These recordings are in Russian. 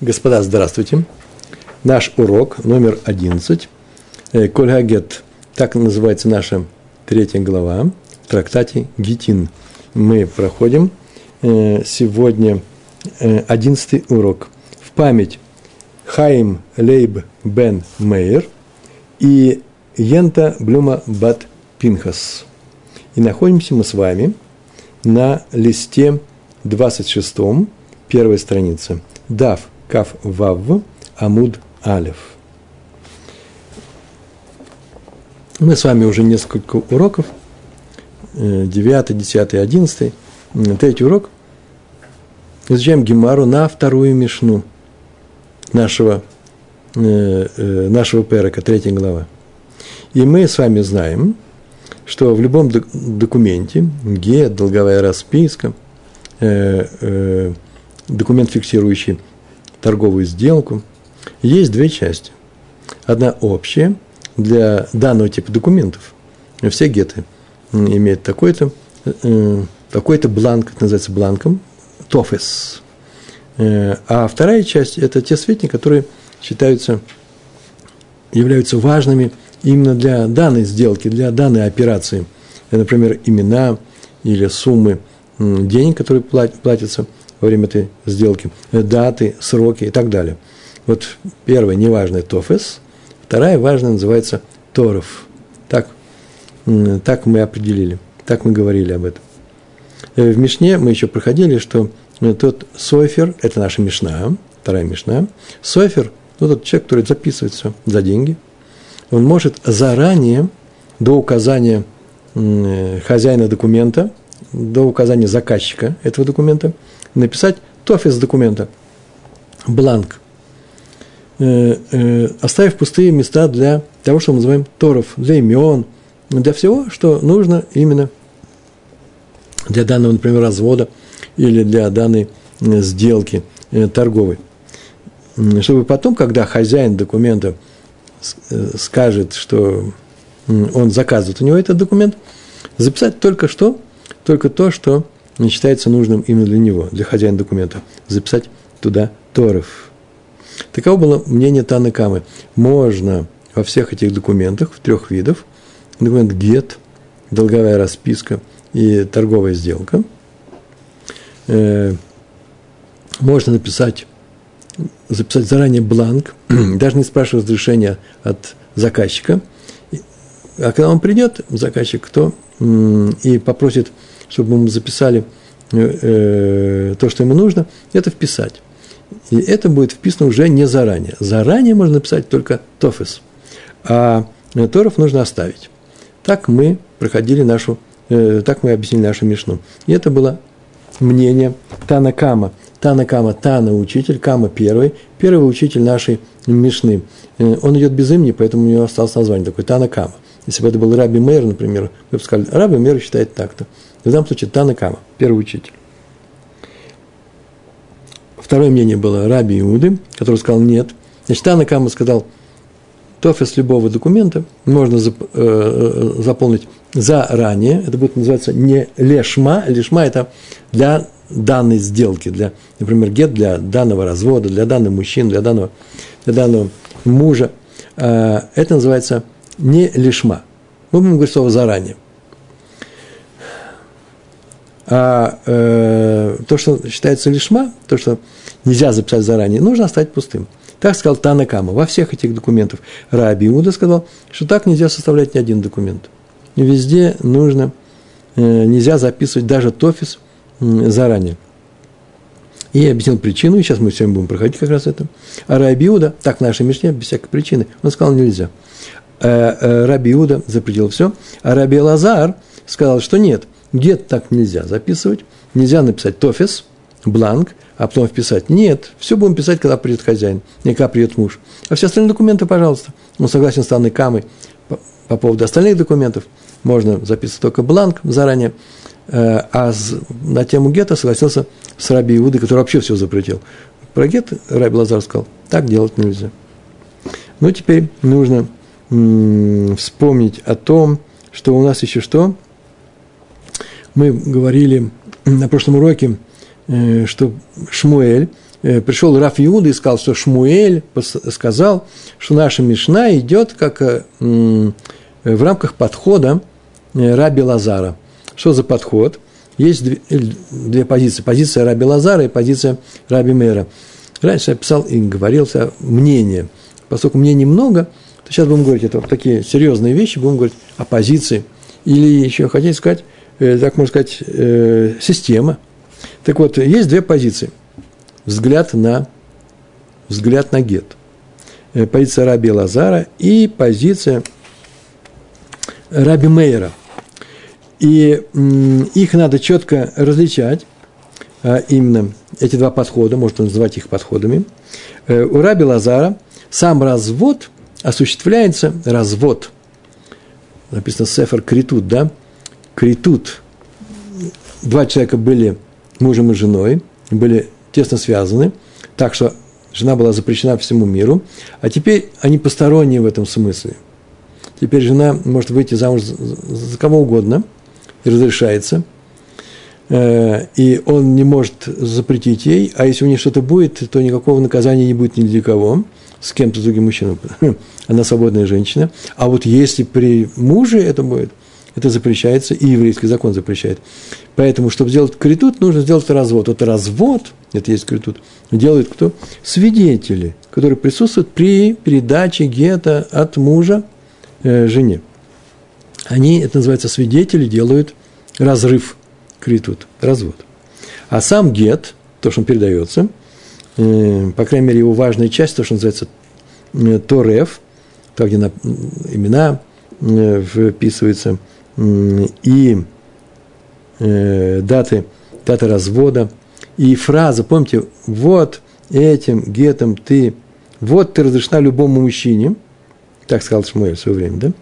Господа, здравствуйте. Наш урок номер 11. Э, Кольгагет. Так называется наша третья глава в трактате Гитин. Мы проходим э, сегодня э, одиннадцатый урок. В память Хаим Лейб Бен Мейер и Йента Блюма Бат Пинхас. И находимся мы с вами на листе 26, первой странице. Дав Кав Вав Амуд Алев. Мы с вами уже несколько уроков, 9, 10, 11, третий урок, изучаем Гемару на вторую мишну нашего, э, э, нашего перека, третья глава. И мы с вами знаем, что в любом документе, ге, долговая расписка, э, документ, фиксирующий торговую сделку, есть две части. Одна общая для данного типа документов. Все геты имеют такой-то э, такой-то бланк, это называется бланком, тофес. Э, а вторая часть – это те сведения, которые считаются, являются важными именно для данной сделки, для данной операции. Например, имена или суммы денег, которые платятся – время этой сделки, даты, сроки и так далее. Вот первая неважная тофес, вторая важная называется торов. Так, так мы определили, так мы говорили об этом. Э, в Мишне мы еще проходили, что э, тот софер, это наша Мишна, вторая Мишна, софер, ну, тот человек, который записывает все за деньги, он может заранее, до указания э, хозяина документа, до указания заказчика этого документа – написать тофис документа, бланк, э, э, оставив пустые места для того, что мы называем торов, для имен, для всего, что нужно именно для данного, например, развода или для данной э, сделки торговой. Чтобы потом, когда хозяин документа скажет, что он заказывает у него этот документ, записать только что, только то, что не считается нужным именно для него, для хозяина документа, записать туда Торов. Таково было мнение Таны Камы. Можно во всех этих документах, в трех видах, документ ГЕТ, долговая расписка и торговая сделка, э, можно написать, записать заранее бланк, даже не спрашивая разрешения от заказчика. А когда он придет, заказчик, то и попросит чтобы мы записали э, э, то, что ему нужно, это вписать. И это будет вписано уже не заранее. Заранее можно написать только тофис, а э, торов нужно оставить. Так мы проходили нашу, так мы объяснили нашу мишну. И это было мнение Тана Кама. Тана учитель, Кама первый, первый учитель нашей мишны. Он идет без имени, поэтому у него осталось название такое, Тана Кама. Если бы это был Раби Мейер, например, вы бы сказали, Раби Мейер считает так-то. В данном случае Тана Кама, первый учитель. Второе мнение было Раби Иуды, который сказал нет. Значит, Тана Кама сказал, тофис любого документа можно зап, э, э, заполнить заранее. Это будет называться не лешма. Лешма – это для данной сделки, для, например, гет для данного развода, для данного мужчины, для данного, для данного мужа. Э, это называется не лишма. Мы будем говорить слово заранее – а э, то, что считается лишма, то, что нельзя записать заранее, нужно оставить пустым. Так сказал Танакама. Во всех этих документах Раби Иуда сказал, что так нельзя составлять ни один документ. Везде нужно, э, нельзя записывать даже тофис э, заранее. И я объяснил причину, и сейчас мы сегодня будем проходить как раз это. А Раби Иуда, так в нашей Мишне, без всякой причины, он сказал, нельзя. Э, э, Раби Иуда запретил все, а Раби Лазар сказал, что нет – Гет так нельзя записывать. Нельзя написать тофис, бланк, а потом вписать. Нет, все будем писать, когда придет хозяин, не когда придет муж. А все остальные документы, пожалуйста. Он согласен с Анной Камой по, по поводу остальных документов. Можно записывать только бланк заранее. Э, а на тему гетто согласился с Раби Иудой, который вообще все запретил. Про гет Раби Лазар сказал, так делать нельзя. Ну, теперь нужно м- вспомнить о том, что у нас еще что – мы говорили на прошлом уроке, э, что Шмуэль э, пришел Раф Иуда и сказал, что Шмуэль сказал, что наша Мишна идет как э, в рамках подхода Раби Лазара. Что за подход? Есть две, две позиции. Позиция Раби Лазара и позиция Раби Мера. Раньше я писал и говорил мнение. Поскольку мнений много, то сейчас будем говорить это вот такие серьезные вещи, будем говорить о позиции. Или еще хотите сказать, так можно сказать, система. Так вот, есть две позиции – взгляд на, взгляд на гет. Э, позиция Раби Лазара и позиция Раби Мейера. И их надо четко различать, а именно эти два подхода, можно называть их подходами. Э, у Раби Лазара сам развод осуществляется, развод, написано Сефер Критут, да, Критут, два человека были мужем и женой, были тесно связаны, так что жена была запрещена всему миру, а теперь они посторонние в этом смысле. Теперь жена может выйти замуж за кого угодно, и разрешается, э, и он не может запретить ей, а если у нее что-то будет, то никакого наказания не будет ни для кого, с кем-то другим мужчиной. Она свободная женщина. А вот если при муже это будет, это запрещается, и еврейский закон запрещает. Поэтому, чтобы сделать критут, нужно сделать развод. Вот развод, это есть критут, делают кто? Свидетели, которые присутствуют при передаче гета от мужа э, жене. Они, это называется свидетели, делают разрыв критут, развод. А сам гет, то, что он передается, э, по крайней мере, его важная часть, то, что называется э, Тореф, то, где на, имена э, вписываются, и э, даты, даты развода, и фраза, помните, вот этим гетом ты, вот ты разрешена любому мужчине, так сказал Шмуэль в свое время, да?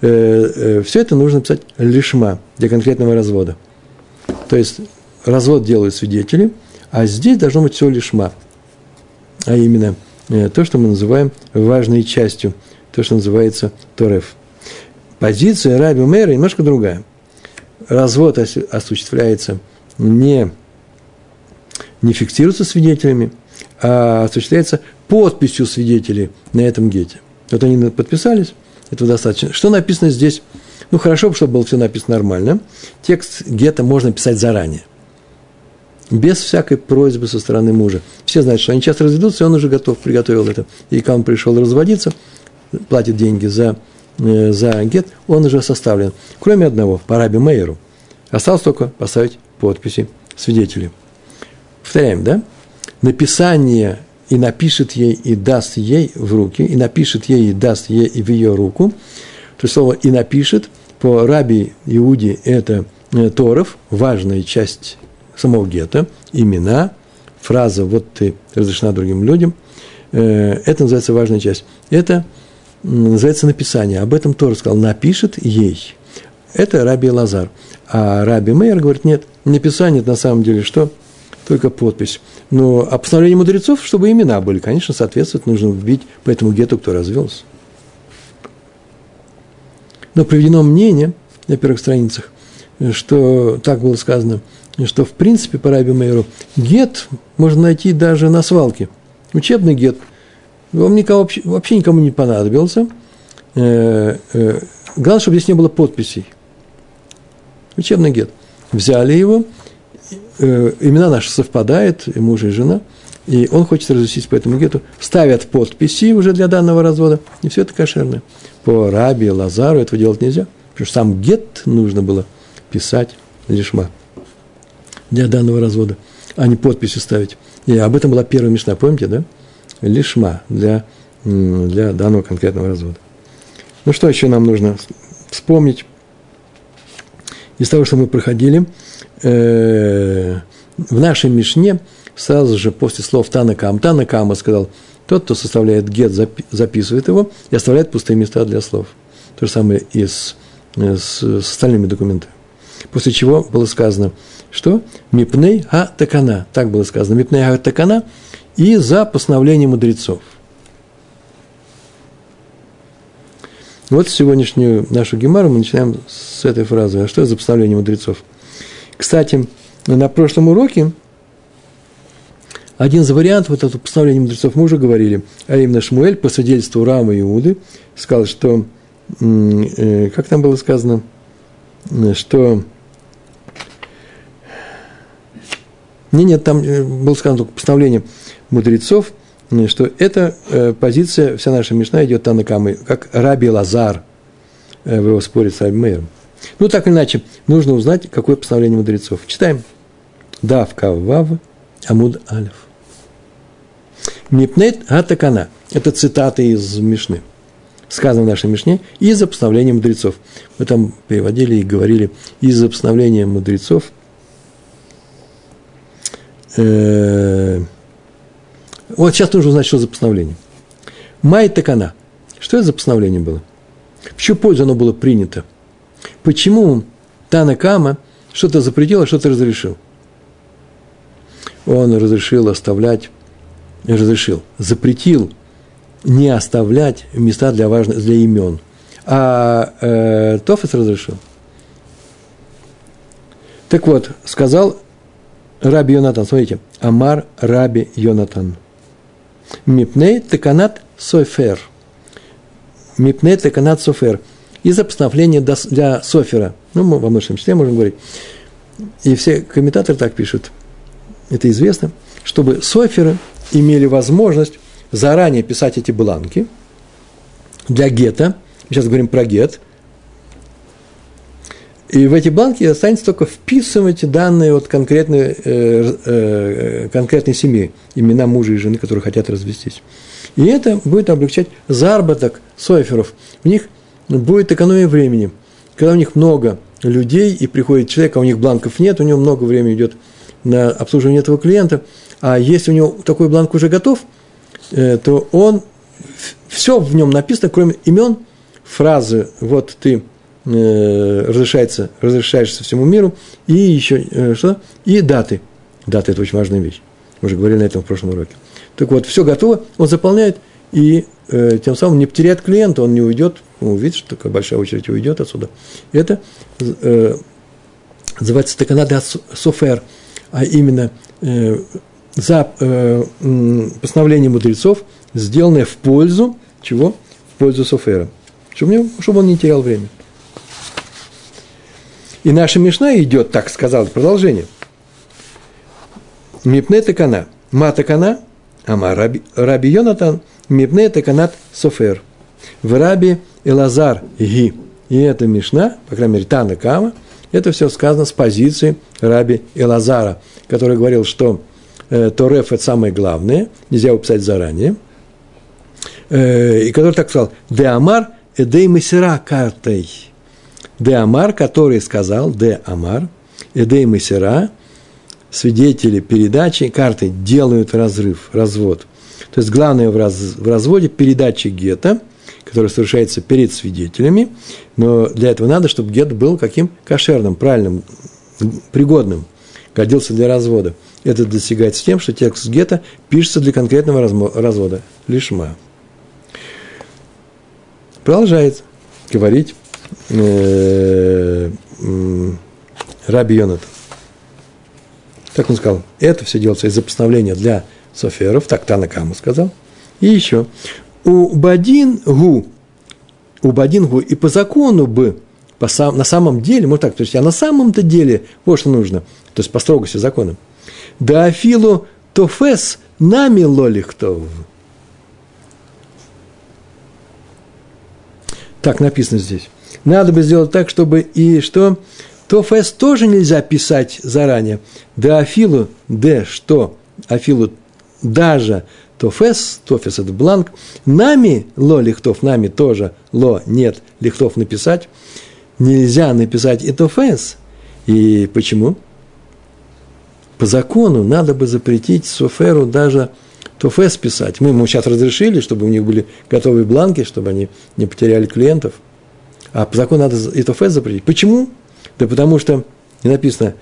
Э, э, все это нужно писать лишма для конкретного развода. То есть развод делают свидетели, а здесь должно быть все лишма. А именно э, то, что мы называем важной частью, то, что называется Тореф. Позиция Раби Мэра немножко другая. Развод осуществляется не, не фиксируется свидетелями, а осуществляется подписью свидетелей на этом гете. Вот они подписались, этого достаточно. Что написано здесь? Ну, хорошо, чтобы было все написано нормально. Текст гета можно писать заранее. Без всякой просьбы со стороны мужа. Все знают, что они часто разведутся, и он уже готов, приготовил это. И когда он пришел разводиться, платит деньги за за гет, он уже составлен. Кроме одного, по Раби Мейеру. Осталось только поставить подписи свидетелей. Повторяем, да? Написание и напишет ей, и даст ей в руки, и напишет ей, и даст ей в ее руку. То есть слово «и напишет» по Раби Иуде это э, Торов, важная часть самого гетто, имена, фраза «вот ты разрешена другим людям», э, это называется важная часть. Это – называется написание. Об этом тоже сказал, напишет ей. Это Раби Лазар. А Раби Мейер говорит, нет, написание это на самом деле что? Только подпись. Но а постановление мудрецов, чтобы имена были, конечно, соответствует, нужно вбить по этому гету, кто развелся. Но приведено мнение на первых страницах, что так было сказано, что в принципе по Раби Мейеру гет можно найти даже на свалке. Учебный гет – он никого, вообще никому не понадобился. Э, э, главное, чтобы здесь не было подписей. Учебный гет. Взяли его, э, имена наши совпадают, и муж, и жена, и он хочет разрешить по этому гету, ставят подписи уже для данного развода, и все это кошерно. По Раби, Лазару этого делать нельзя, потому что сам гет нужно было писать лишма для данного развода, а не подписи ставить. И об этом была первая мечта, помните, да? Лишма для, для данного конкретного развода. Ну, что еще нам нужно вспомнить? Из того, что мы проходили, э, в нашей Мишне сразу же после слов Танакам, Танакама сказал, тот, кто составляет гет, записывает его и оставляет пустые места для слов. То же самое и с, с, с остальными документами. После чего было сказано, что мипней ха такана, так было сказано, мипней ха такана, и за постановление мудрецов. Вот сегодняшнюю нашу гемару мы начинаем с этой фразы. А что это за постановление мудрецов? Кстати, на прошлом уроке один из вариантов вот этого постановления мудрецов мы уже говорили, а именно Шмуэль по свидетельству Рама и Иуды сказал, что, э, как там было сказано, что нет, нет, там э, было сказано только постановление мудрецов, что эта э, позиция, вся наша Мишна идет Танакамы, как Раби Лазар в его споре с Альмейром. Ну, так или иначе, нужно узнать, какое постановление мудрецов. Читаем. Дав Кавав Амуд Алиф. Мипнет Атакана. Это цитата из Мишны. Сказано в нашей Мишне из-за постановления мудрецов. Мы там переводили и говорили из-за постановления мудрецов. Вот сейчас нужно узнать, что за постановление. Май Такана. Что это за постановление было? В чью пользу оно было принято? Почему Танакама что-то запретил, а что-то разрешил? Он разрешил оставлять, разрешил, запретил не оставлять места для, важных, для имен. А э, Тофес разрешил. Так вот, сказал Раби Йонатан, смотрите, Амар Раби Йонатан. Мипней теканат софер. Мипней теканат софер – из-за постановления для Софера. Ну, мы во множественном числе можем говорить. И все комментаторы так пишут, это известно, чтобы Соферы имели возможность заранее писать эти бланки для гетто. Сейчас говорим про гет. И в эти бланки останется только вписывать данные от конкретной, э, э, конкретной семьи, имена мужа и жены, которые хотят развестись. И это будет облегчать заработок соферов. В них будет экономия времени. Когда у них много людей, и приходит человек, а у них бланков нет, у него много времени идет на обслуживание этого клиента, а если у него такой бланк уже готов, э, то он, все в нем написано, кроме имен, фразы, вот ты э, разрешается, разрешаешься всему миру, и еще э, что? И даты. Даты – это очень важная вещь. Мы уже говорили на этом в прошлом уроке. Так вот, все готово, он заполняет, и э, тем самым не потеряет клиента, он не уйдет, он увидит, что такая большая очередь уйдет отсюда. Это э, называется Таканада Софер, а именно э, за э, постановление мудрецов, сделанное в пользу чего? В пользу Софера. Чтобы, чтобы он не терял время. И наша Мишна идет, так сказал, продолжение. Мипне такана. Ма такана, ама раби, раби Йонатан – Мипне канат софер. В раби Элазар ги. И это Мишна, по крайней мере, Тана Кама, это все сказано с позиции раби Элазара, который говорил, что э, Тореф – это самое главное, нельзя его писать заранее. Э, и который так сказал, «Де Амар эдей месера картой». Де Амар, который сказал, Де Амар, эдей месера, свидетели передачи карты делают разрыв, развод – то есть главное в, раз, в разводе передача гетто, которая совершается перед свидетелями, но для этого надо, чтобы гет был каким? Кошерным, правильным, пригодным, годился для развода. Это достигается тем, что текст гетто пишется для конкретного развода, лишма. Продолжает говорить э, Раби Йонат. Как он сказал, это все делается из-за постановления для Соферов, так Танакаму сказал. И еще. У Бадин Гу, у Бадин Гу, и по закону бы, по сам, на самом деле, может так, то есть, а на самом-то деле, вот что нужно, то есть по строгости закона. Да Афилу Тофес нами лолихтов. Так написано здесь. Надо бы сделать так, чтобы и что? Тофес тоже нельзя писать заранее. Да Афилу, Д, что? Афилу даже тофес, тофес – это бланк, нами ло лихтов, нами тоже ло нет лихтов написать, нельзя написать и тофес. И почему? По закону надо бы запретить соферу даже тофес писать. Мы ему сейчас разрешили, чтобы у них были готовые бланки, чтобы они не потеряли клиентов. А по закону надо и тофес запретить. Почему? Да потому что не написано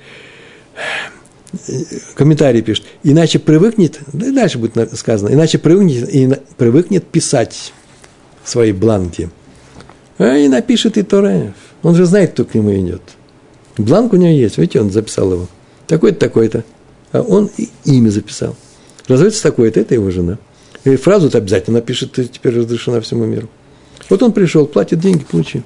комментарий пишет, иначе привыкнет, да и дальше будет сказано, иначе привыкнет, и привыкнет писать свои бланки. А и напишет и Тореф. Он же знает, кто к нему идет. Бланк у него есть, видите, он записал его. Такой-то, такой-то. А он и имя записал. разводится такой-то, это его жена. И фразу-то обязательно напишет, теперь разрешена всему миру. Вот он пришел, платит деньги, получи.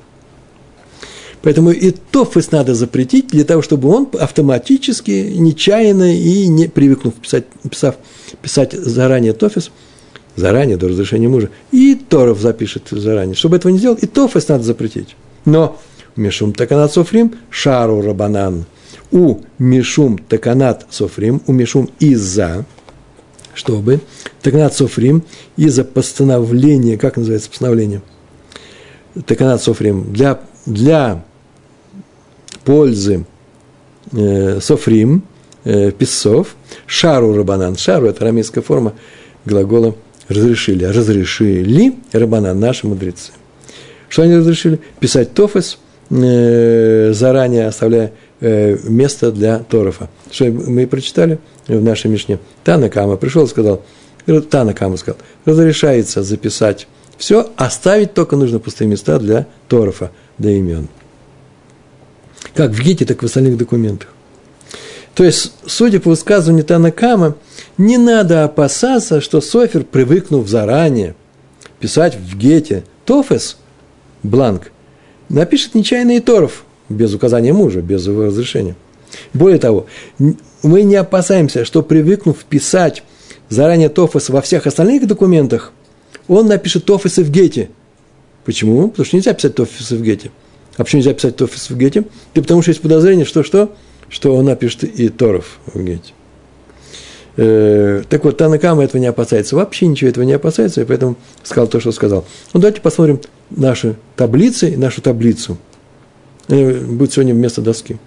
Поэтому и тофес надо запретить для того, чтобы он автоматически, нечаянно и не привыкнув писать, писав, писать заранее тофес, заранее до разрешения мужа, и Торов запишет заранее. Чтобы этого не сделал, и тофес надо запретить. Но Мишум Таканат Софрим, Шару Рабанан. У Мишум Таканат Софрим, у Мишум из-за, чтобы Таканат Софрим из-за постановления, как называется постановление? Таканат Софрим, для, для пользы э, Софрим, э, писцов, Шару Рабанан. Шару – это арамейская форма глагола разрешили. Разрешили Рабанан, наши мудрецы. Что они разрешили? Писать тофес – Э, заранее оставляя э, место для Торфа. Что мы прочитали в нашей Мишне. Танакама пришел и сказал, Танакама сказал, разрешается записать все, оставить только нужно пустые места для Торфа, для имен. Как в Гите, так и в остальных документах. То есть, судя по высказыванию Танакама, не надо опасаться, что Софер, привыкнув заранее писать в Гете Тофес, бланк, напишет нечаянный Торов, без указания мужа, без его разрешения. Более того, мы не опасаемся, что привыкнув писать заранее Тофос во всех остальных документах, он напишет Тофосы в Гете. Почему? Потому что нельзя писать Тофосы в Гете. А почему нельзя писать Тофосы в Гете? Да потому что есть подозрение, что что? Он напишет и Торов в Гете. Э, так вот, Танакама этого не опасается, вообще ничего этого не опасается, и поэтому сказал то, что сказал. Ну, давайте посмотрим наши таблицы, нашу таблицу. Э, будет сегодня вместо доски.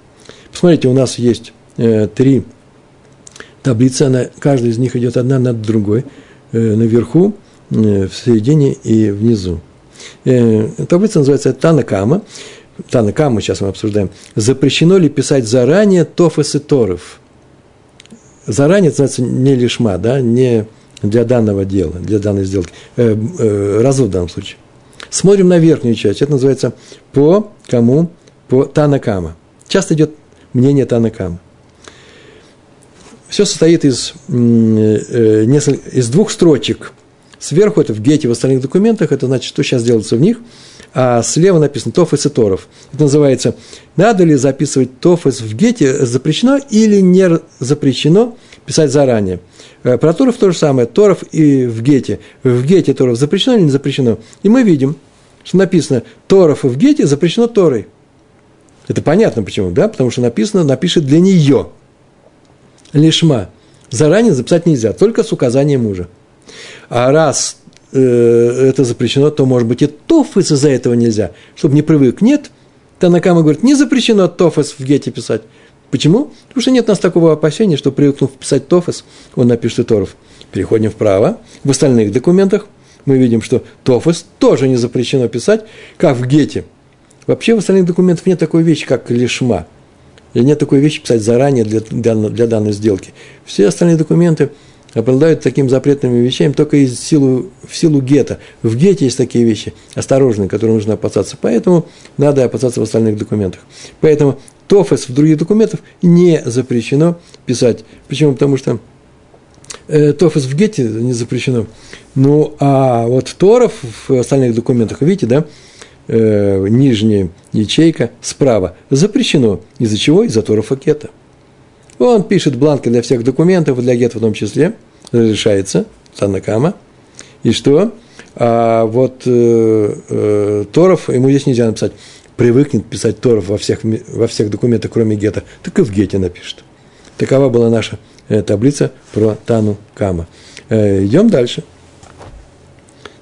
Посмотрите, у нас есть э, три таблицы, она, каждая из них идет одна над другой, наверху, в середине и внизу. Таблица называется Танакама. Танакама сейчас мы обсуждаем. Запрещено ли писать заранее тофес и торов? заранее, это называется не лишма, да, не для данного дела, для данной сделки, э, э, развод в данном случае. Смотрим на верхнюю часть, это называется по кому? По Танакама. Часто идет мнение Танакама. Все состоит из, э, э, из двух строчек. Сверху это в гете, в остальных документах, это значит, что сейчас делается в них, а слева написано Тофес и Торов. Это называется, надо ли записывать Тофес в гете, запрещено или не запрещено писать заранее. Э, про Торов то же самое, Торов и в гете. В гете Торов запрещено или не запрещено? И мы видим, что написано Торов в гете запрещено Торой. Это понятно почему, да? Потому что написано, напишет для нее. Лишма. Заранее записать нельзя, только с указанием мужа. А раз э, это запрещено, то, может быть, и тофес из-за этого нельзя, чтобы не привык. Нет, Танакама говорит, не запрещено тофес в гете писать. Почему? Потому что нет у нас такого опасения, что привыкнув писать тофес, он напишет и торов. Переходим вправо. В остальных документах мы видим, что тофес тоже не запрещено писать, как в гете. Вообще в остальных документах нет такой вещи, как лишма. И нет такой вещи писать заранее для, для, для данной сделки. Все остальные документы – обладают таким запретными вещами только из силу, в силу гетто. В гете есть такие вещи осторожные, которые нужно опасаться. Поэтому надо опасаться в остальных документах. Поэтому тофес в других документах не запрещено писать. Почему? Потому что э, тофес в гете не запрещено. Ну, а вот торов в остальных документах, видите, да, э, нижняя ячейка справа запрещено. Из-за чего? Из-за торов гетто. Он пишет бланки для всех документов, для гет в том числе, разрешается, Танакама. И что? А вот э, э, Торов, ему здесь нельзя написать, привыкнет писать Торов во всех, во всех документах, кроме гета, так и в гете напишет. Такова была наша э, таблица про Тану Кама. Э, идем дальше.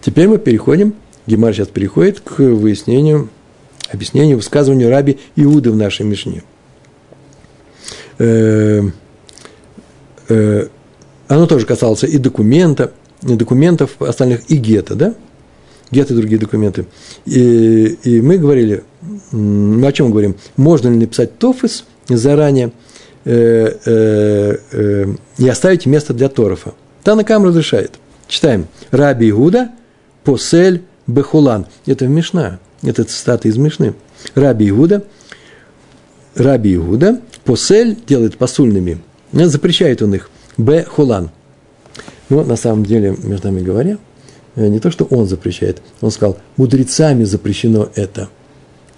Теперь мы переходим, Гемар сейчас переходит к выяснению, объяснению, высказыванию раби Иуды в нашей Мишне – э, э, оно тоже касалось и документа, и документов остальных, и гетто, да? Гетто и другие документы. И, и мы говорили, мы о чем говорим? Можно ли написать тофис заранее э, э, э, и оставить место для торфа? Танакам разрешает. Читаем. Раби Иуда, посель бехулан. Это в Мишна. Это цитата из Мишны. Раби Иуда, Раби Иуда Посель делает посульными, запрещает он их. Б. Хулан. Но на самом деле, между нами говоря, э, не то, что он запрещает, он сказал, мудрецами запрещено это.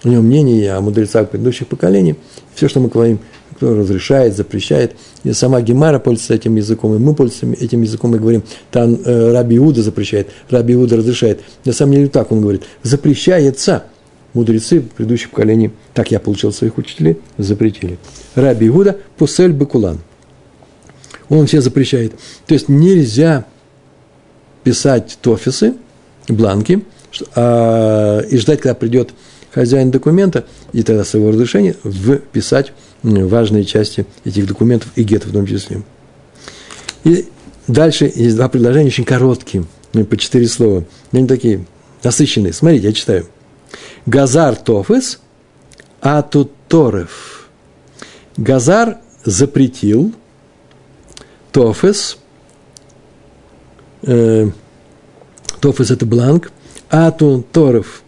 У него мнение о мудрецах предыдущих поколений. Все, что мы говорим, кто разрешает, запрещает. И сама Гемара пользуется этим языком, и мы пользуемся этим языком и говорим, там э, Раби Иуда запрещает, Раби Иуда разрешает. На самом деле так он говорит, запрещается. Мудрецы предыдущих поколений, так я получил своих учителей, запретили. Раби Иуда пусель бекулан. Он все запрещает. То есть нельзя писать тофисы, бланки, а, и ждать, когда придет хозяин документа, и тогда с его разрешения вписать важные части этих документов и гетов в том числе. И дальше есть два предложения, очень короткие, по четыре слова. Они такие насыщенные. Смотрите, я читаю. Газар тофес, атуторев. Газар запретил, тофес, э, тофес – это бланк, ату торов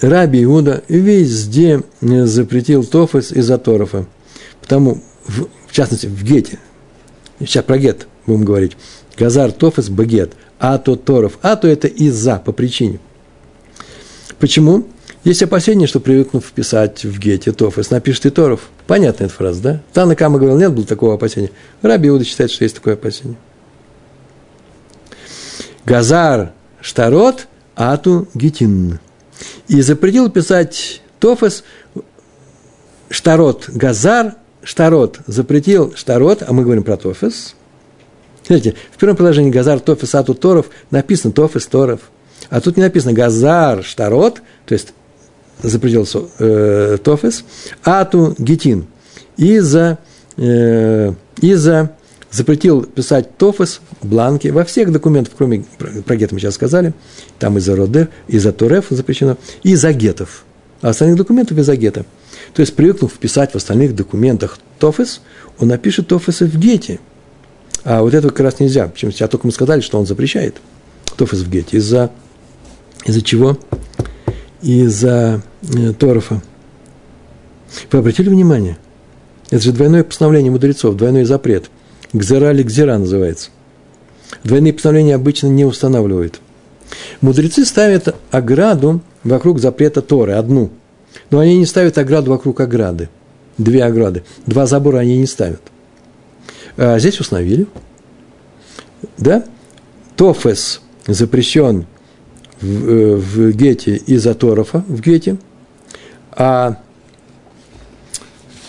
Раби Иуда везде запретил тофес из-за торфа. Потому, в, в частности, в гете, сейчас про гет будем говорить, газар тофес багет, а то торов, а то это из-за, по причине. Почему? Есть опасение, что привыкнув писать в гете тофес, напишет и торов. Понятная эта фраза, да? Тана Кама говорил, нет было такого опасения. Раби Иуда считает, что есть такое опасение. Газар штарот ату гитин и запретил писать Тофес, Штарот Газар, Штарот запретил Штарот, а мы говорим про Тофес. Смотрите, в первом предложении Газар, Тофес, Ату, Торов написано Тофес, Торов. А тут не написано Газар, Штарот, то есть запретил э, Тофес, Ату, Гетин. Из-за э, из-за запретил писать тофес, бланки во всех документах, кроме, про гет мы сейчас сказали, там из-за родер, из-за туреф запрещено, и из-за гетов. А остальных документов из-за гета. То есть, привыкнув писать в остальных документах тофес, он напишет тофесы в гете. А вот этого как раз нельзя. Почему? Сейчас только мы сказали, что он запрещает тофес в гете. Из-за из-за чего? Из-за э, торфа. Вы обратили внимание? Это же двойное постановление мудрецов, двойной запрет – Гзера или гзера называется. Двойные постановления обычно не устанавливают. Мудрецы ставят ограду вокруг запрета Торы, одну. Но они не ставят ограду вокруг ограды. Две ограды. Два забора они не ставят. А здесь установили. Да? Тофес запрещен в, э, в Гете из-за Торфа в Гете, а,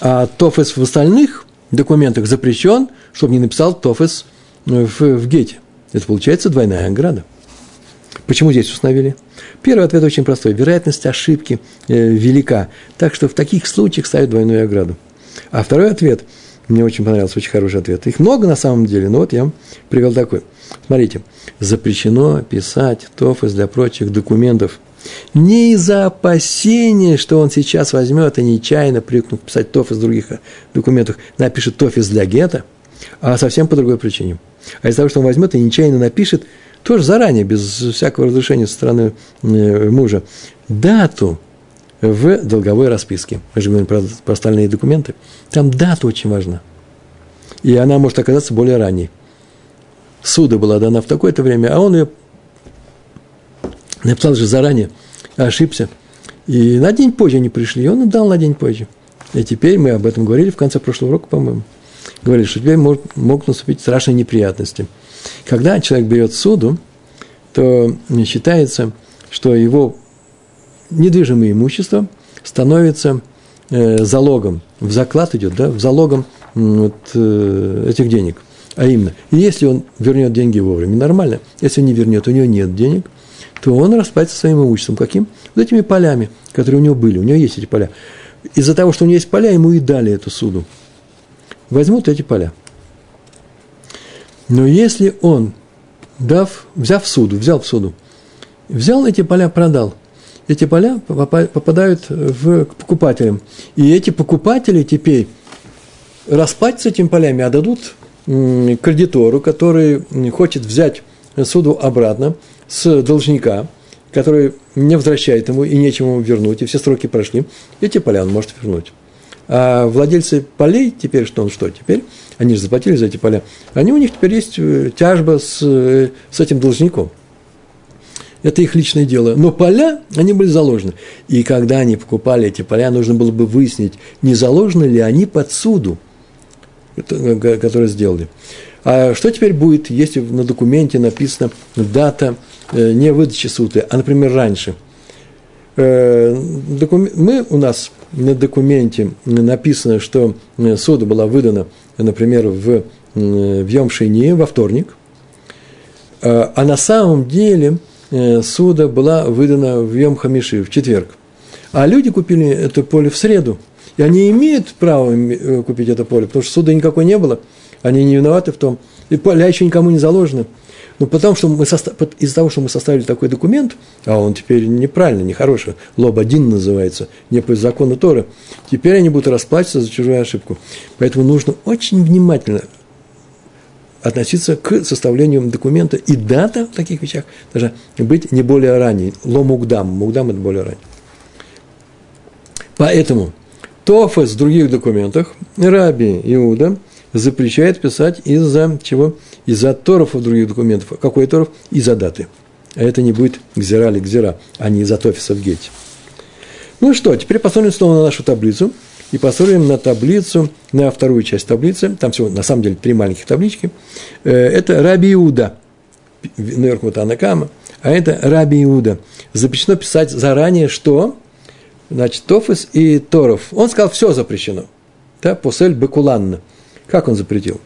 а Тофес в остальных документах запрещен – чтобы не написал Тофес в, в Гете. Это получается двойная ограда. Почему здесь установили? Первый ответ очень простой. Вероятность ошибки э, велика. Так что в таких случаях ставят двойную ограду. А второй ответ, мне очень понравился, очень хороший ответ. Их много на самом деле, но вот я привел такой. Смотрите, запрещено писать ТОФЭС для прочих документов не из-за опасения, что он сейчас возьмет и нечаянно привыкнув писать ТОФЭС в других документах, напишет ТОФЭС для гетто – а совсем по другой причине. А из-за того, что он возьмет и нечаянно напишет, тоже заранее, без всякого разрешения со стороны э, мужа, дату в долговой расписке. Мы же говорим про, про остальные документы. Там дата очень важна. И она может оказаться более ранней. Суда была дана в такое-то время, а он ее написал же заранее, ошибся. И на день позже они пришли, и он дал на день позже. И теперь мы об этом говорили в конце прошлого урока, по-моему говорили, что теперь могут, могут наступить страшные неприятности. Когда человек берет суду, то считается, что его недвижимое имущество становится э, залогом, в заклад идет, да, в залогом вот, э, этих денег. А именно, если он вернет деньги вовремя, нормально. Если не вернет, у него нет денег, то он расплатится своим имуществом. Каким? Вот этими полями, которые у него были. У него есть эти поля. Из-за того, что у него есть поля, ему и дали эту суду возьмут эти поля. Но если он, дав, взяв суду, взял в суду, взял эти поля, продал, эти поля попадают в, к покупателям. И эти покупатели теперь расплатятся этими полями, отдадут кредитору, который хочет взять суду обратно с должника, который не возвращает ему и нечем ему вернуть, и все сроки прошли, эти поля он может вернуть. А владельцы полей теперь что? Он что? Теперь они же заплатили за эти поля. Они у них теперь есть э, тяжба с, э, с этим должником. Это их личное дело. Но поля, они были заложены. И когда они покупали эти поля, нужно было бы выяснить, не заложены ли они под суду, которые сделали. А что теперь будет, если на документе написана дата не выдачи суды, а, например, раньше – Э, мы у нас на документе написано, что э, сода была выдана, например, в, э, в Йом-Шини, во вторник, а на самом деле суда была выдана в Йом-Хамиши, в четверг. А люди купили это поле в среду, и они имеют право купить это поле, потому что суда никакой не было, они не виноваты в том, и поля еще никому не заложены – ну, потому что мы состав... из-за того, что мы составили такой документ, а он теперь неправильно, нехороший, лоб один называется, не по закону Торы, теперь они будут расплачиваться за чужую ошибку. Поэтому нужно очень внимательно относиться к составлению документа и дата в таких вещах даже быть не более ранней. Ло мугдам. Мугдам – это более ранний. Поэтому Тофас в других документах, Раби Иуда запрещает писать из-за чего? Из-за торов в других документов. Какой торов? Из-за даты. А это не будет гзера или гзера, а не из-за тофиса в гете. Ну что, теперь посмотрим снова на нашу таблицу. И посмотрим на таблицу, на вторую часть таблицы. Там всего, на самом деле, три маленьких таблички. Э, это Раби Иуда. Наверху Анакама. А это Раби Иуда. Запрещено писать заранее, что? Значит, Тофис и Торов. Он сказал, все запрещено. Да, посель Бекуланна. Как он запретил?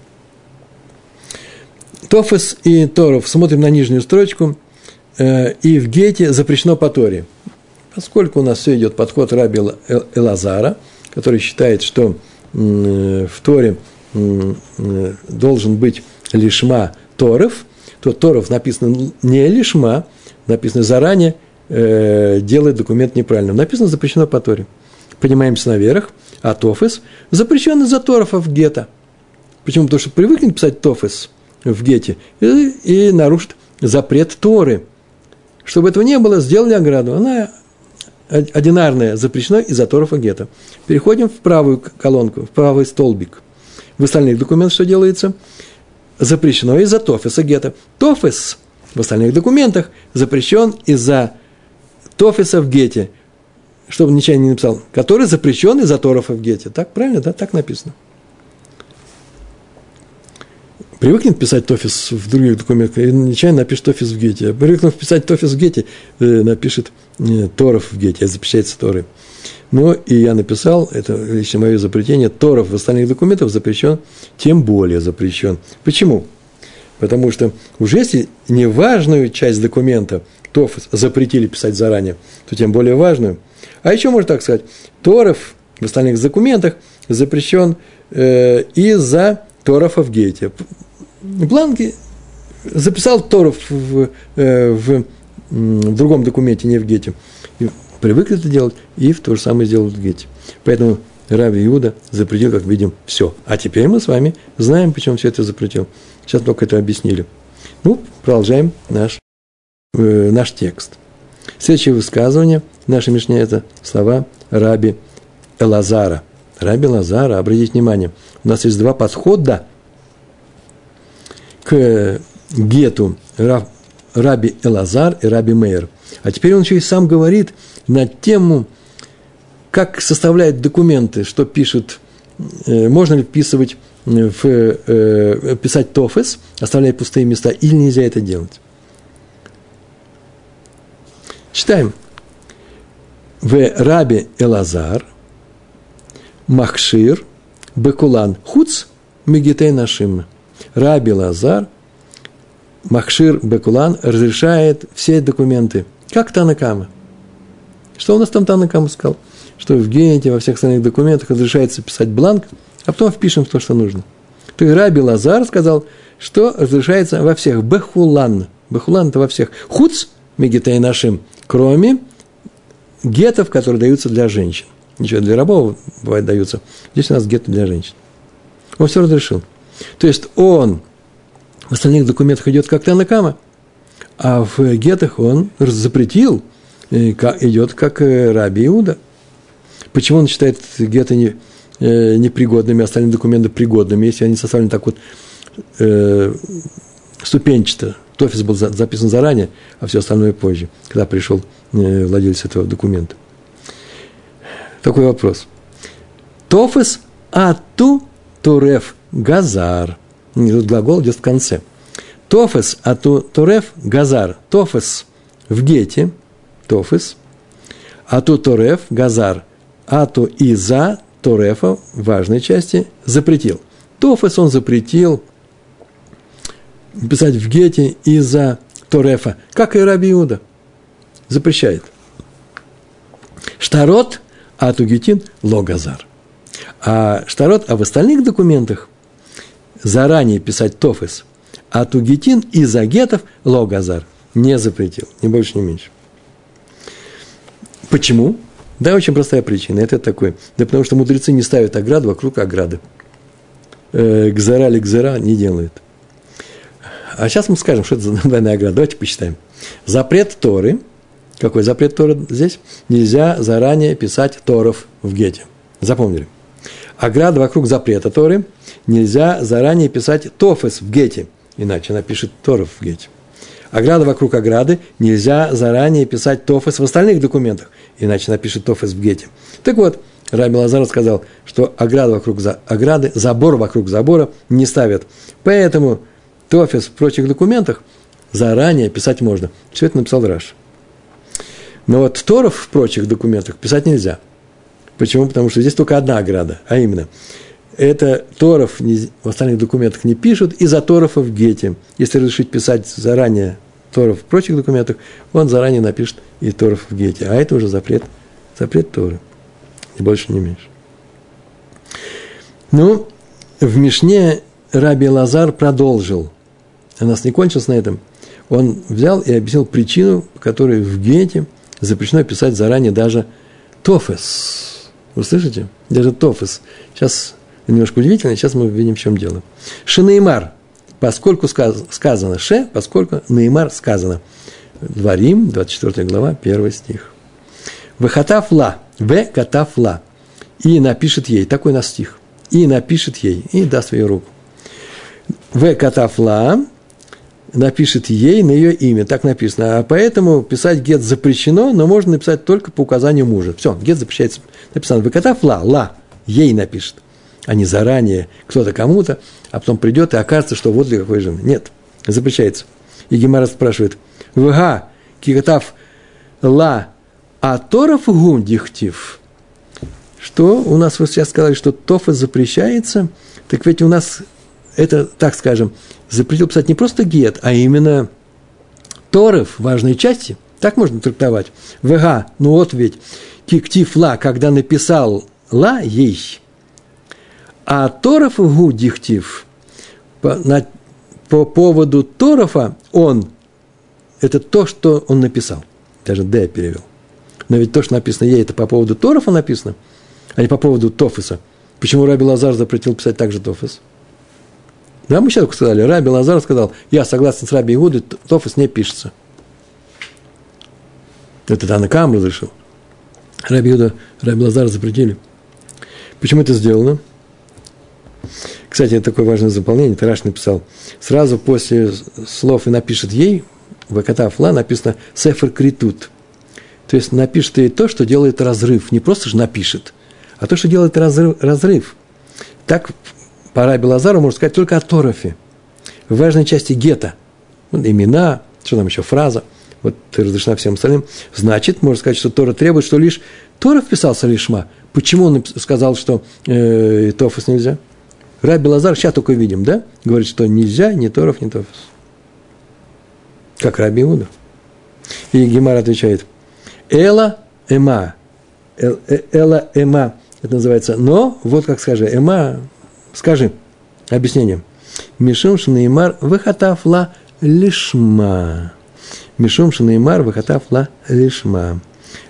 Тофес и Торов. Смотрим на нижнюю строчку. Э, и в гете запрещено по Торе. Поскольку у нас все идет подход раби Элазара, который считает, что в Торе должен быть лишма Торов, то Торов написано не лишма, написано заранее, э, делает документ неправильным. Написано запрещено по Торе. Поднимаемся наверх, а Тофес запрещен из-за Торов в гетто – Почему? Потому что привыкнет писать тофес в гете и, и нарушит запрет Торы. Чтобы этого не было, сделали ограду. Она одинарная, запрещена из-за и гетто. Переходим в правую колонку, в правый столбик. В остальных документах что делается? Запрещено из-за тофеса гетто. Тофес в остальных документах запрещен из-за тофеса в гете, чтобы ничего не написал, который запрещен из-за торов в гете. Так правильно, да? Так написано привыкнет писать тофис в других документах, и нечаянно напишет тофис в гете. А привыкнув писать тофис в гете, э, напишет э, торов в гете, запрещается торы. Но и я написал, это лично мое запретение, торов в остальных документах запрещен, тем более запрещен. Почему? Потому что уже если неважную часть документа тофис запретили писать заранее, то тем более важную. А еще можно так сказать, торов в остальных документах запрещен э, из-за торов в гете бланки, записал Торов в, э, в, в другом документе, не в Гете. И привык это делать, и в то же самое сделал в Гете. Поэтому Рави Иуда запретил, как видим, все. А теперь мы с вами знаем, почему все это запретил. Сейчас только это объяснили. Ну, продолжаем наш, э, наш текст. Следующее высказывание нашей Мишне – это слова Раби Элазара. Раби Лазара, обратите внимание, у нас есть два подхода к гету Раби Элазар и Раби Мейер. А теперь он еще и сам говорит на тему, как составляет документы, что пишет, э, можно ли вписывать в, э, писать тофес, оставляя пустые места, или нельзя это делать. Читаем. В Раби Элазар, Махшир, Бекулан, Хуц, Мегитей Нашим. Раби Лазар, Махшир Бекулан разрешает все документы, как Танакама. Что у нас там Танакама сказал? Что в Генте, во всех остальных документах разрешается писать бланк, а потом впишем то, что нужно. То есть Раби Лазар сказал, что разрешается во всех. Бехулан. Бехулан – это во всех. Хуц Мегитай нашим, кроме гетов, которые даются для женщин. Ничего, для рабов бывает даются. Здесь у нас геты для женщин. Он все разрешил. То есть он в остальных документах идет как Танакама, а в гетах он запретил, идет как э, Раби Иуда. Почему он считает геты не, э, непригодными, остальные документы пригодными, если они составлены так вот э, ступенчато. Тофис был записан заранее, а все остальное позже, когда пришел э, владелец этого документа. Такой вопрос. Тофис ату туреф газар. Тут глагол идет в конце. Тофес ату туреф газар. Тофес в гете. Тофес. Ату туреф газар. Ату иза турефа в важной части запретил. Тофес он запретил писать в гете из-за Торефа, как и Раби Иуда. Запрещает. Штарот, а тугитин логазар. А штарот, а в остальных документах заранее писать тофес, а тугитин из-за гетов логазар не запретил, ни больше, ни меньше. Почему? Да, очень простая причина. Это такое. Да потому что мудрецы не ставят ограду вокруг ограды. Э, гзара или гзара не делают. А сейчас мы скажем, что это за двойная ограда. Давайте посчитаем. Запрет Торы. Какой запрет Торы здесь? Нельзя заранее писать Торов в гете. Запомнили. Ограда вокруг запрета Торы. Нельзя заранее писать Тофес в гете. Иначе она пишет Торов в гете. Ограда вокруг ограды. Нельзя заранее писать Тофес в остальных документах. Иначе напишет Тофес в гете. Так вот, Раби Лазар сказал, что ограда вокруг за, ограды, забор вокруг забора не ставят. Поэтому Тофис в прочих документах заранее писать можно. Все это написал Раш. Но вот Торов в прочих документах писать нельзя. Почему? Потому что здесь только одна ограда, а именно, это Торов не, в остальных документах не пишут, из-за Торова в Гете. Если решить писать заранее Торов в прочих документах, он заранее напишет и Торов в Гете. А это уже запрет, запрет Торы. И больше, не меньше. Ну, в Мишне Раби Лазар продолжил – у нас не кончилось на этом. Он взял и объяснил причину, по которой в Гете запрещено писать заранее даже тофес. Вы слышите? Даже тофес. Сейчас немножко удивительно, сейчас мы увидим, в чем дело. Шинеймар, поскольку сказано ше, поскольку Неймар сказано. Дворим, 24 глава, 1 стих. Вехатафла, векатафла. И напишет ей, такой у нас стих. И напишет ей, и даст ее руку. Векатафла, напишет ей на ее имя, так написано. А поэтому писать гет запрещено, но можно написать только по указанию мужа. Все, гет запрещается. Написано, выкатав ла, ла, ей напишет, а не заранее кто-то кому-то, а потом придет и окажется, что вот для какой жены. Нет, запрещается. И Гемара спрашивает, вга, кикатав ла, а торов гун дихтив. Что у нас вы сейчас сказали, что тофа запрещается, так ведь у нас это, так скажем, запретил писать не просто гет, а именно торов, важной части. Так можно трактовать. ВГ, ну вот ведь, киктив ла, когда написал ла, ей. А торов гу дихтив, по, на, по поводу торова он, это то, что он написал. Даже Д перевел. Но ведь то, что написано ей, это по поводу торова написано, а не по поводу тофиса. Почему Раби Лазар запретил писать также тофис? Да, мы сейчас сказали, Раби Лазар сказал, я согласен с Раби Игудой, Тофис не пишется. Это Танакам разрешил. Раби Иуда, Раби Лазар запретили. Почему это сделано? Кстати, это такое важное заполнение, Тараш написал. Сразу после слов и напишет ей, в Акатафла написано «Сефер критут». То есть напишет ей то, что делает разрыв. Не просто же напишет, а то, что делает разрыв. разрыв. Так по Раби Лазару можно сказать только о Торофе. В важной части гетто. Вот имена, что там еще, фраза. Вот ты разрешена всем остальным. Значит, можно сказать, что Тора требует, что лишь Тора вписался лишма. Почему он сказал, что э, Тофос нельзя? Раби Лазар, сейчас только видим, да? Говорит, что нельзя ни Торов, ни Тофос. Как Раби Иуда. И Гемар отвечает, Эла эма. Э, эла эма. Это называется но. Вот как скажи. Эма Скажи, объяснение. Мишум Шанеймар выхатав ла лишма. Мишум Шанеймар выхатав ла лишма.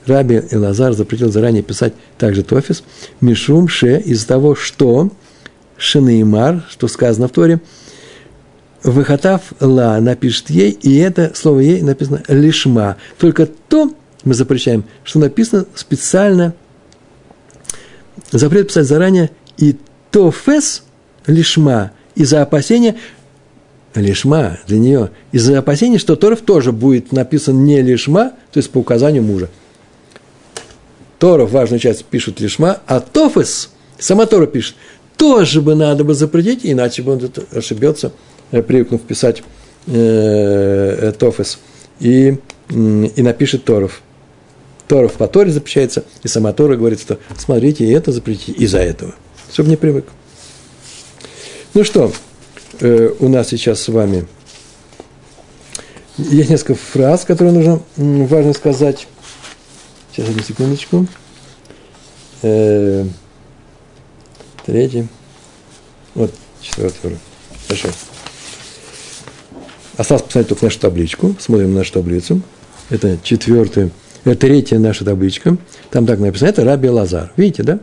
Раби Элазар запретил заранее писать также Тофис. Мишум ше из того, что Шанеймар, что сказано в Торе, выхатав ла напишет ей, и это слово ей написано лишма. Только то мы запрещаем, что написано специально Запрет писать заранее И тофес лишма из-за опасения, лишма для нее, из-за опасения, что Торов тоже будет написан не лишма, то есть по указанию мужа. Торов, важную часть, пишет лишма, а тофес, сама Тора пишет, тоже бы надо бы запретить, иначе бы он ошибется, э, привыкнув писать э, э, тофес, и, и напишет Торов. Торов по Торе запрещается, и сама Тора говорит, что смотрите, и это запретите из-за этого, чтобы не привык. Ну что, э, у нас сейчас с вами есть несколько фраз, которые нужно важно сказать. Сейчас, одну секундочку. Э, третий. Вот, четвертый. Хорошо. Осталось посмотреть только нашу табличку. Смотрим на нашу таблицу. Это четвертая, это третья наша табличка. Там так написано. Это Раби Лазар. Видите, да?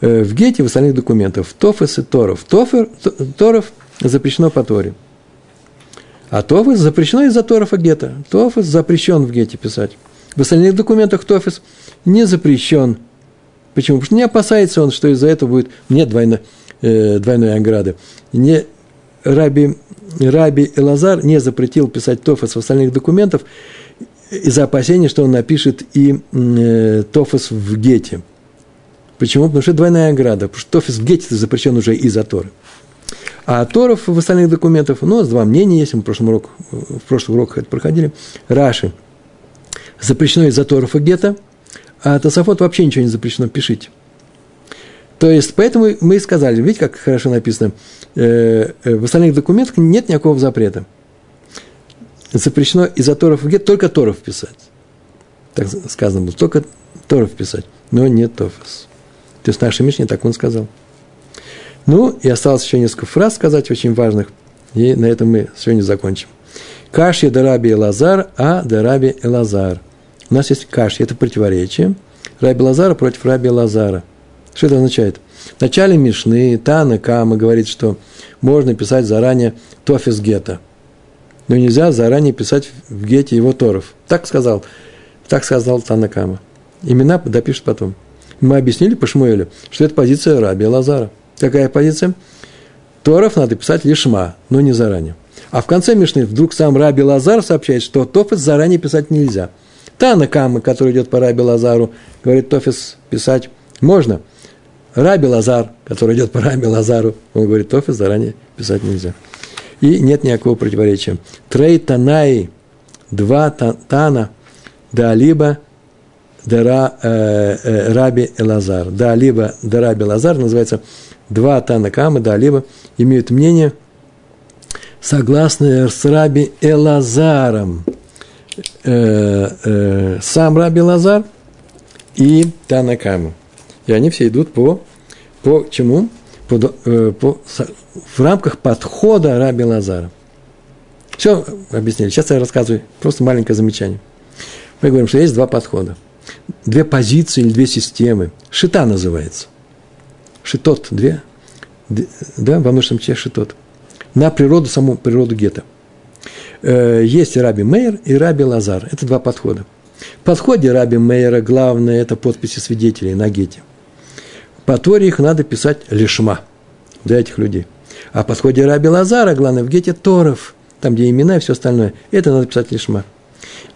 Э, в гете в остальных документах тофес и торов. Тофер, торов запрещено по торе. А тофес запрещено из-за торов и гета. Тофес запрещен в гете писать. В остальных документах тофес не запрещен. Почему? Потому что не опасается он, что из-за этого будет не двойно, э, двойной ограды. Не, раби, раби Элазар не запретил писать тофес в остальных документах из-за опасения, что он напишет и э, тофес в гете. Почему? Потому что двойная ограда. Потому что тофис в гете запрещен уже из-за Торы. А Торов в остальных документах, ну, два мнения есть, мы в прошлом, урок, в прошлом уроках это проходили. Раши запрещено из-за Торов и гетто, а Тософот вообще ничего не запрещено, пишите. То есть, поэтому мы и сказали, видите, как хорошо написано, э, э, в остальных документах нет никакого запрета. Запрещено из-за Торов и гетто только Торов писать. Так сказано было, только Торов писать, но не Тофос. То есть нашей Мишне так он сказал. Ну, и осталось еще несколько фраз сказать, очень важных. И на этом мы сегодня закончим. Кашья дараби Элазар, а дараби Элазар. У нас есть кашья, это противоречие. Раби Лазара против раби Лазара. Что это означает? В начале Мишны Тана Кама говорит, что можно писать заранее Тофис Гета. Но нельзя заранее писать в Гете его Торов. Так сказал, так сказал Тана Кама. Имена допишет потом мы объяснили по Шмуэлю, что это позиция Раби Лазара. Какая позиция? Торов надо писать лишма, но не заранее. А в конце Мишны вдруг сам Раби Лазар сообщает, что Тофис заранее писать нельзя. Тана Кама, который идет по Раби Лазару, говорит, Тофис писать можно. Раби Лазар, который идет по Раби Лазару, он говорит, Тофис заранее писать нельзя. И нет никакого противоречия. Трей Танай, два Тана, да либо Дара, э, э, Раби Элазар. Да, либо Дараби Элазар, называется два Танакамы, да, либо имеют мнение, согласное с Раби Элазаром. Э, э, сам Раби Элазар и Танакама. И они все идут по, по чему? По, э, по, в рамках подхода Раби Лазара. Все объяснили. Сейчас я рассказываю просто маленькое замечание. Мы говорим, что есть два подхода – две позиции или две системы. Шита называется. Шитот, две, да, во множественном числе шитот. На природу, саму природу гетто. Э, есть Раби Мейер и Раби Лазар. Это два подхода. В подходе Раби Мейера главное – это подписи свидетелей на гете. По Торе их надо писать лишма для этих людей. А в подходе Раби Лазара главное в гете Торов, там, где имена и все остальное, это надо писать лишма.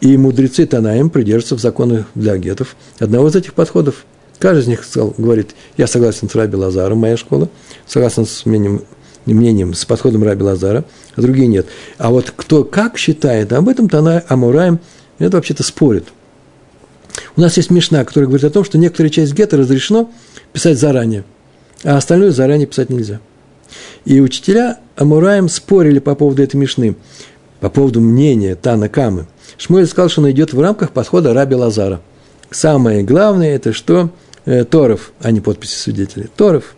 И мудрецы Танаем придерживаются в законах для гетов одного из этих подходов. Каждый из них сказал, говорит, я согласен с Раби Лазаром, моя школа, согласен с мнением, мнением с подходом Раби Лазара, а другие нет. А вот кто как считает, об этом Танай Амураем, это вообще-то спорит. У нас есть Мишна, который говорит о том, что некоторая часть гетто разрешено писать заранее, а остальное заранее писать нельзя. И учителя Амураем спорили по поводу этой Мишны, по поводу мнения Тана Камы. Шмуэль сказал, что он идет в рамках подхода Раби Лазара. Самое главное – это что? Э, Торов, а не подписи свидетелей. Торов.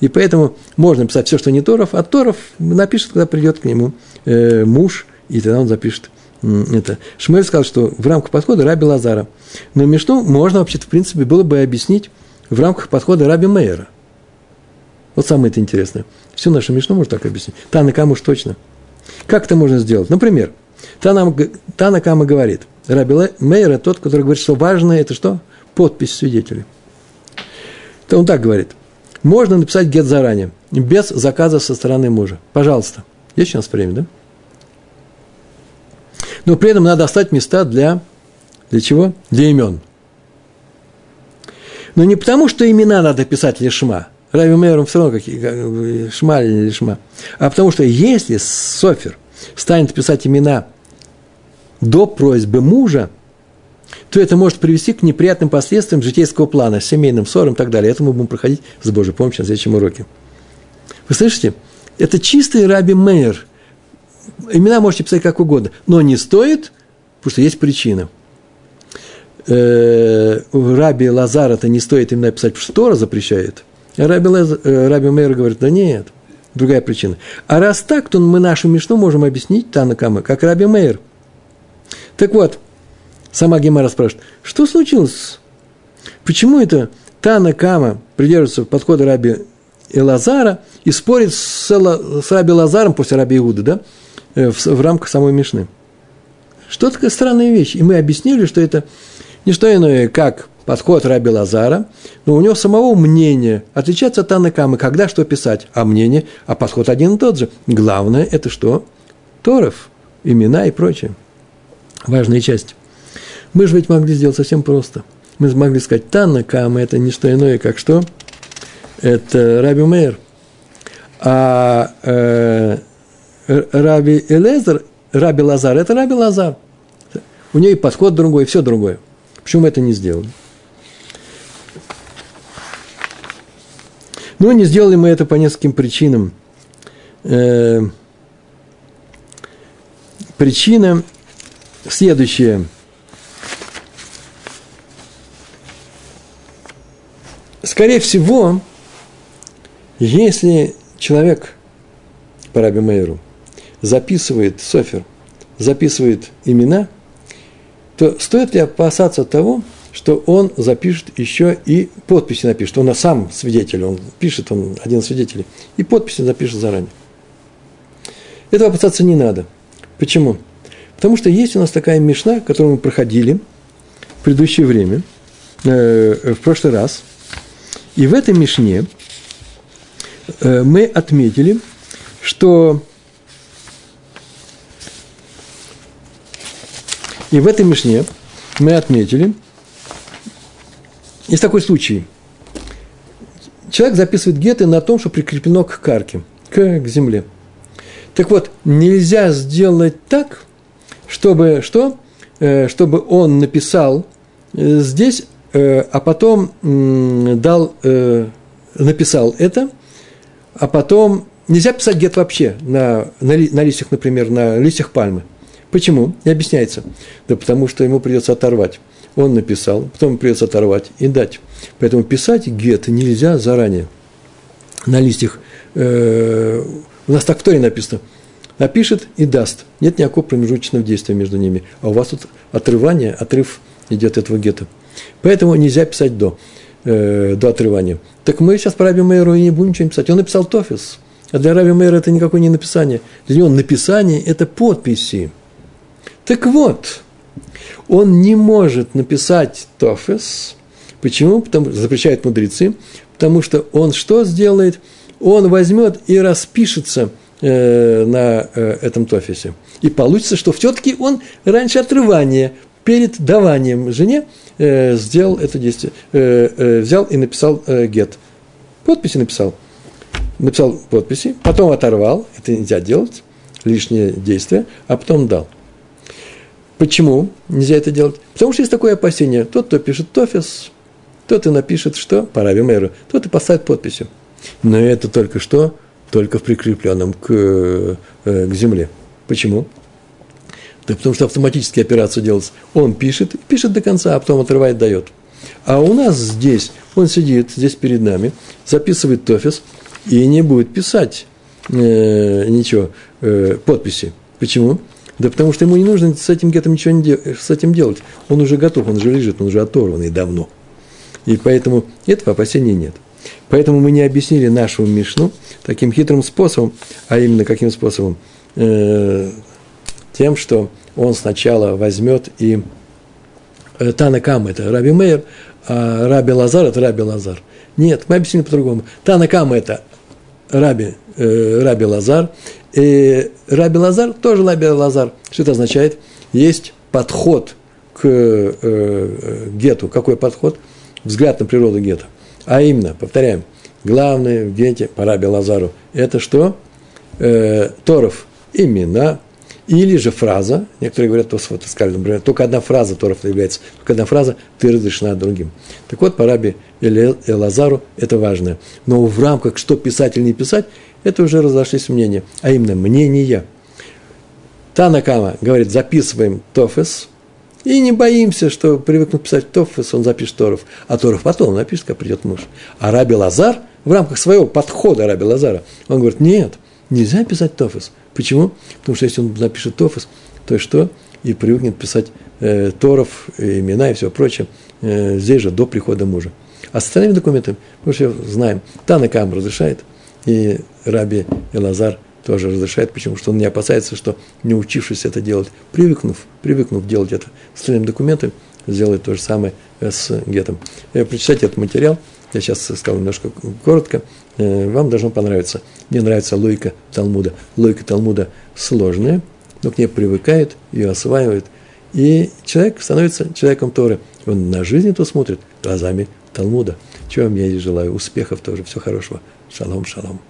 И поэтому можно писать все, что не Торов, а Торов напишет, когда придет к нему э, муж, и тогда он запишет это. Шмель сказал, что в рамках подхода Раби Лазара. Но Мишну можно вообще-то, в принципе, было бы объяснить в рамках подхода Раби Мейера. Вот самое это интересное. Всю нашу Мишну можно так объяснить. Танакам уж точно. Как это можно сделать? Например, Танам, Танакама говорит, Раби Мейер тот, который говорит, что важное это что? Подпись свидетелей. То он так говорит. можно написать гет заранее, без заказа со стороны мужа. Пожалуйста. Есть у нас время, да? Но при этом надо оставить места для, для чего? Для имен. Но не потому, что имена надо писать лишма. Рави Мейером все равно как, шма или лишма. А потому что если Софер станет писать имена до просьбы мужа, то это может привести к неприятным последствиям житейского плана, семейным ссорам и так далее. Это мы будем проходить с Божьей помощью на следующем уроке. Вы слышите? Это чистый Раби Мейер. Имена можете писать как угодно, но не стоит, потому что есть причина. Э, Раби Лазар это не стоит имена писать, потому что Тора запрещает. А Раби, э, Раби Мейер говорит, да нет, другая причина. А раз так, то мы нашу Мишну можем объяснить Танакама, как Раби Мейер. Так вот, сама Гемара спрашивает, что случилось? Почему это Танакама придерживается подхода Раби Элазара и спорит с, с Раби Лазаром после Раби Иуды, да, э, в, в рамках самой Мишны. Что такая странная вещь. И мы объяснили, что это не что иное, как подход Раби Лазара, но у него самого мнение отличается от Танакамы, когда что писать, а мнение, а подход один и тот же. Главное – это что? Торов, имена и прочее. Важная часть. Мы же ведь могли сделать совсем просто. Мы могли сказать, Танакама – это не что иное, как что? Это Раби Мейер. А э, Раби Элезер, Раби Лазар – это Раби Лазар. У нее и подход другой, и все другое. Почему мы это не сделали? Ну, не сделали мы это по нескольким причинам. Э, причина следующая. Скорее всего, если человек по Раби Мейеру записывает софер, записывает имена, то стоит ли опасаться того, что он запишет еще и подписи напишет. Он сам свидетель, он пишет, он один из свидетелей. И подписи запишет заранее. Этого опасаться не надо. Почему? Потому что есть у нас такая мешна, которую мы проходили в предыдущее время, э, в прошлый раз. И в этой мешне э, мы отметили, что и в этой мешне мы отметили, есть такой случай. Человек записывает геты на том, что прикреплено к карке, к, к земле. Так вот, нельзя сделать так, чтобы что? Э, чтобы он написал э, здесь, э, а потом дал, написал это, а потом нельзя писать гет вообще на, на, на листьях, например, на листьях пальмы. Почему? Не объясняется. Да потому что ему придется оторвать. Он написал, потом придется оторвать и дать. Поэтому писать гет нельзя заранее. На листьях, э, у нас так в Торе написано – напишет и даст. Нет никакого промежуточного действия между ними. А у вас тут отрывание, отрыв идет этого гетто. Поэтому нельзя писать до, э, до отрывания. Так мы сейчас по Раби Мейеру и не будем ничего писать. Он написал Тофис. А для Раби Мейера это никакое не написание. Для него написание – это подписи. Так вот, он не может написать Тофис. Почему? Потому, запрещают мудрецы. Потому что он что сделает? Он возьмет и распишется – Э, на э, этом тофисе. И получится, что все-таки он раньше отрывания, перед даванием жене, э, сделал это действие, взял и написал гет. Подписи написал. Написал подписи, потом оторвал, это нельзя делать, лишнее действие, а потом дал. Почему нельзя это делать? Потому что есть такое опасение. Тот, кто пишет тофис, тот и напишет, что по Мэру, тот и поставит подписью. Но это только что только в прикрепленном к, э, к земле. Почему? Да потому что автоматически операция делается. Он пишет, пишет до конца, а потом отрывает, дает. А у нас здесь, он сидит здесь перед нами, записывает тофис и не будет писать э, ничего, э, подписи. Почему? Да потому что ему не нужно с этим где-то ничего не де- с этим делать. Он уже готов, он уже лежит, он уже оторванный давно. И поэтому этого опасения нет. Поэтому мы не объяснили нашу Мишну таким хитрым способом, а именно каким способом? Э, тем, что он сначала возьмет и э, Танакам – это Раби Мейер, а Раби Лазар – это Раби Лазар. Нет, мы объяснили по-другому. Танакам – это Раби, э, Раби Лазар, и Раби Лазар тоже Раби Лазар. Что это означает? Есть подход к э, э, гету. Какой подход? Взгляд на природу гетто. А именно, повторяем, главное в гете по Раби Лазару – это что? Э, Торов – имена, или же фраза, некоторые говорят, то вот сказали, например, только одна фраза Торов является, только одна фраза, ты разрешена другим. Так вот, по Раби Элазару это важно. Но в рамках, что писать или не писать, это уже разошлись мнения, а именно мнения. Танакама говорит, записываем Тофес, и не боимся, что привыкнут писать Тофес, он запишет Торов, а Торов потом напишет, как придет муж. А Раби Лазар в рамках своего подхода Раби Лазара, он говорит, нет, нельзя писать Тофес – Почему? Потому что если он напишет Тофос, то что? И привыкнет писать э, Торов, имена и все прочее, э, здесь же, до прихода мужа. А с остальными документами, мы все знаем, Танакам разрешает, и Раби Элазар тоже разрешает, почему? Что он не опасается, что не учившись это делать, привыкнув, привыкнув делать это с остальными документами, сделает то же самое с гетом. Э, прочитайте этот материал, я сейчас сказал немножко коротко, э, вам должно понравиться. Мне нравится логика Талмуда. Логика Талмуда сложная, но к ней привыкает, ее осваивает. И человек становится человеком Торы. Он на жизнь то смотрит глазами Талмуда. Чего вам я и желаю. Успехов тоже. Всего хорошего. Шалом, шалом.